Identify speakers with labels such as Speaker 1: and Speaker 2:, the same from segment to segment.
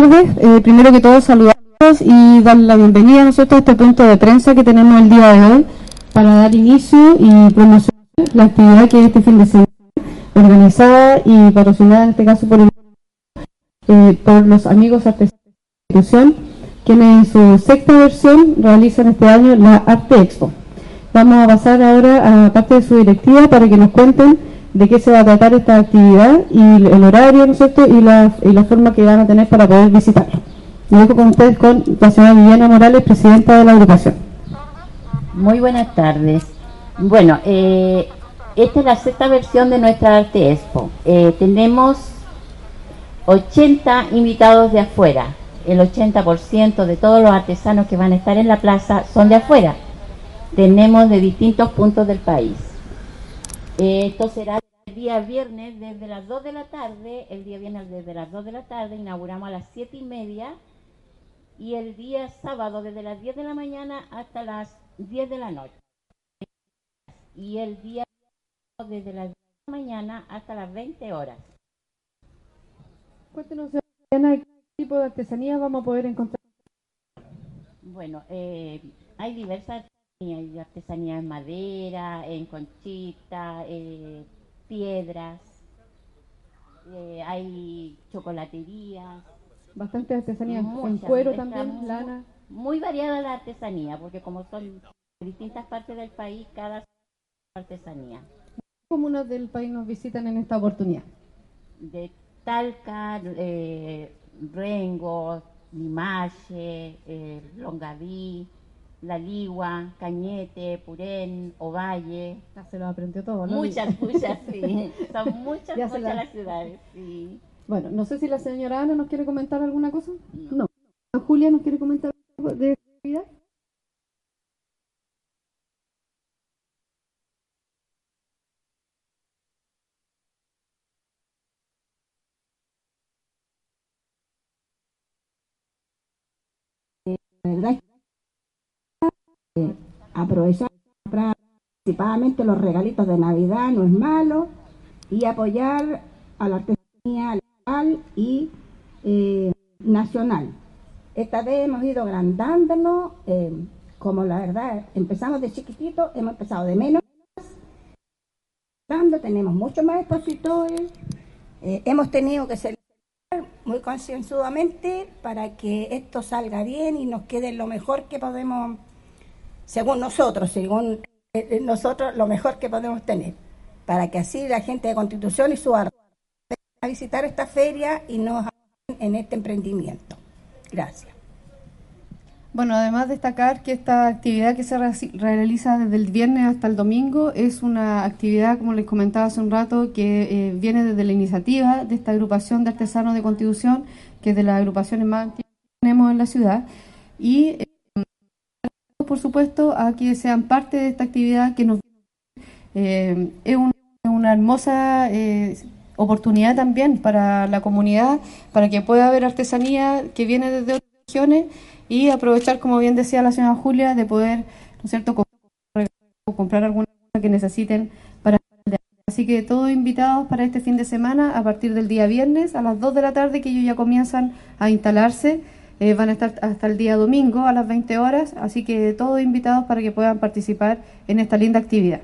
Speaker 1: tardes. Eh, primero que todo, saludarlos y dar la bienvenida a nosotros a este punto de prensa que tenemos el día de hoy para dar inicio y promocionar la actividad que es este fin de semana, organizada y patrocinada en este caso por, eh, por los amigos artesanos de la institución, quienes en su sexta versión realizan este año la Arte Expo. Vamos a pasar ahora a parte de su directiva para que nos cuenten de qué se va a tratar esta actividad y el horario, ¿no es cierto? Y la, y la forma que van a tener para poder visitarlo. Me dejo con ustedes con la señora Viviana Morales, presidenta de la agrupación.
Speaker 2: Muy buenas tardes. Bueno, eh, esta es la sexta versión de nuestra Arte Expo. Eh, tenemos 80 invitados de afuera. El 80% de todos los artesanos que van a estar en la plaza son de afuera. Tenemos de distintos puntos del país. Eh, esto será el día viernes desde las 2 de la tarde, el día viernes desde las 2 de la tarde, inauguramos a las 7 y media y el día sábado desde las 10 de la mañana hasta las 10 de la noche. Y el día desde las 10 de la mañana hasta las 20 horas.
Speaker 1: Cuéntenos, Ana, qué tipo de artesanía vamos a poder encontrar.
Speaker 2: Bueno, eh, hay diversas hay artesanía en madera, en conchita, eh, piedras, eh, hay chocolaterías.
Speaker 1: Bastante artesanía en cuero también,
Speaker 2: muy,
Speaker 1: lana.
Speaker 2: Muy variada la artesanía, porque como son distintas partes del país, cada artesanía.
Speaker 1: ¿Qué comunas del país nos visitan en esta oportunidad?
Speaker 2: De Talca, eh, Rengo, Limache, eh, Longaví, la Ligua, Cañete, Purén, Ovalle.
Speaker 1: Ya se lo aprendió todo, ¿no?
Speaker 2: Muchas, muchas, sí. Son muchas, muchas
Speaker 1: la-
Speaker 2: las ciudades, sí.
Speaker 1: Bueno, no sé si la señora Ana nos quiere comentar alguna cosa.
Speaker 2: No.
Speaker 1: No. ¿Julia nos quiere comentar algo de actividad?
Speaker 3: La verdad es que eh, aprovechar anticipadamente los regalitos de Navidad no es malo y apoyar a la artesanía local y eh, nacional. Esta vez hemos ido agrandándonos, eh, como la verdad empezamos de chiquitito, hemos empezado de menos, tenemos muchos más expositores, eh, hemos tenido que ser muy concienzudamente para que esto salga bien y nos quede lo mejor que podemos, según nosotros, según eh, eh, nosotros, lo mejor que podemos tener, para que así la gente de Constitución y su arte a visitar esta feria y nos en este emprendimiento. Gracias.
Speaker 1: Bueno, además destacar que esta actividad que se re- realiza desde el viernes hasta el domingo es una actividad, como les comentaba hace un rato, que eh, viene desde la iniciativa de esta agrupación de artesanos de Constitución, que es de las agrupaciones más que tenemos en la ciudad, y eh, por supuesto a que sean parte de esta actividad que nos eh, es un- una hermosa eh, oportunidad también para la comunidad, para que pueda haber artesanía que viene desde otras regiones y aprovechar, como bien decía la señora Julia, de poder, ¿no es cierto?, comprar, comprar alguna que necesiten para... Así que todos invitados para este fin de semana a partir del día viernes a las 2 de la tarde que ellos ya comienzan a instalarse. Eh, van a estar hasta el día domingo a las 20 horas, así que todos invitados para que puedan participar en esta linda actividad.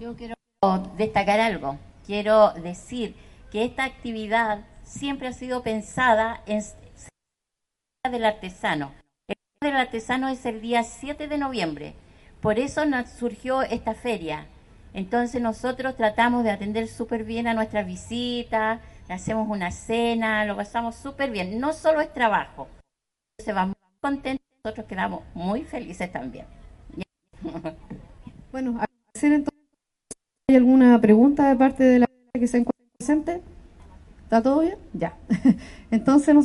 Speaker 2: Yo quiero destacar algo. Quiero decir que esta actividad siempre ha sido pensada en del artesano. El Día del artesano es el día 7 de noviembre. Por eso nos surgió esta feria. Entonces nosotros tratamos de atender súper bien a nuestras visitas, hacemos una cena, lo pasamos súper bien. No solo es trabajo. Se van muy contentos, nosotros quedamos muy felices también.
Speaker 1: Bueno, agradecer entonces. ¿Hay alguna pregunta de parte de la que se encuentra presente? ¿Está todo bien? Ya. Entonces, ¿no?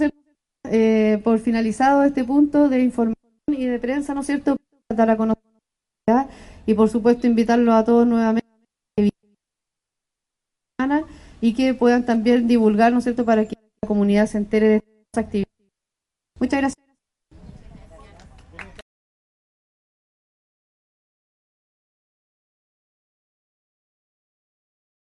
Speaker 1: Eh, por finalizado este punto de información y de prensa, ¿no es cierto? Para dar a conocer y por supuesto invitarlos a todos nuevamente y que puedan también divulgar, ¿no es cierto?, para que la comunidad se entere de estas actividades. Muchas gracias.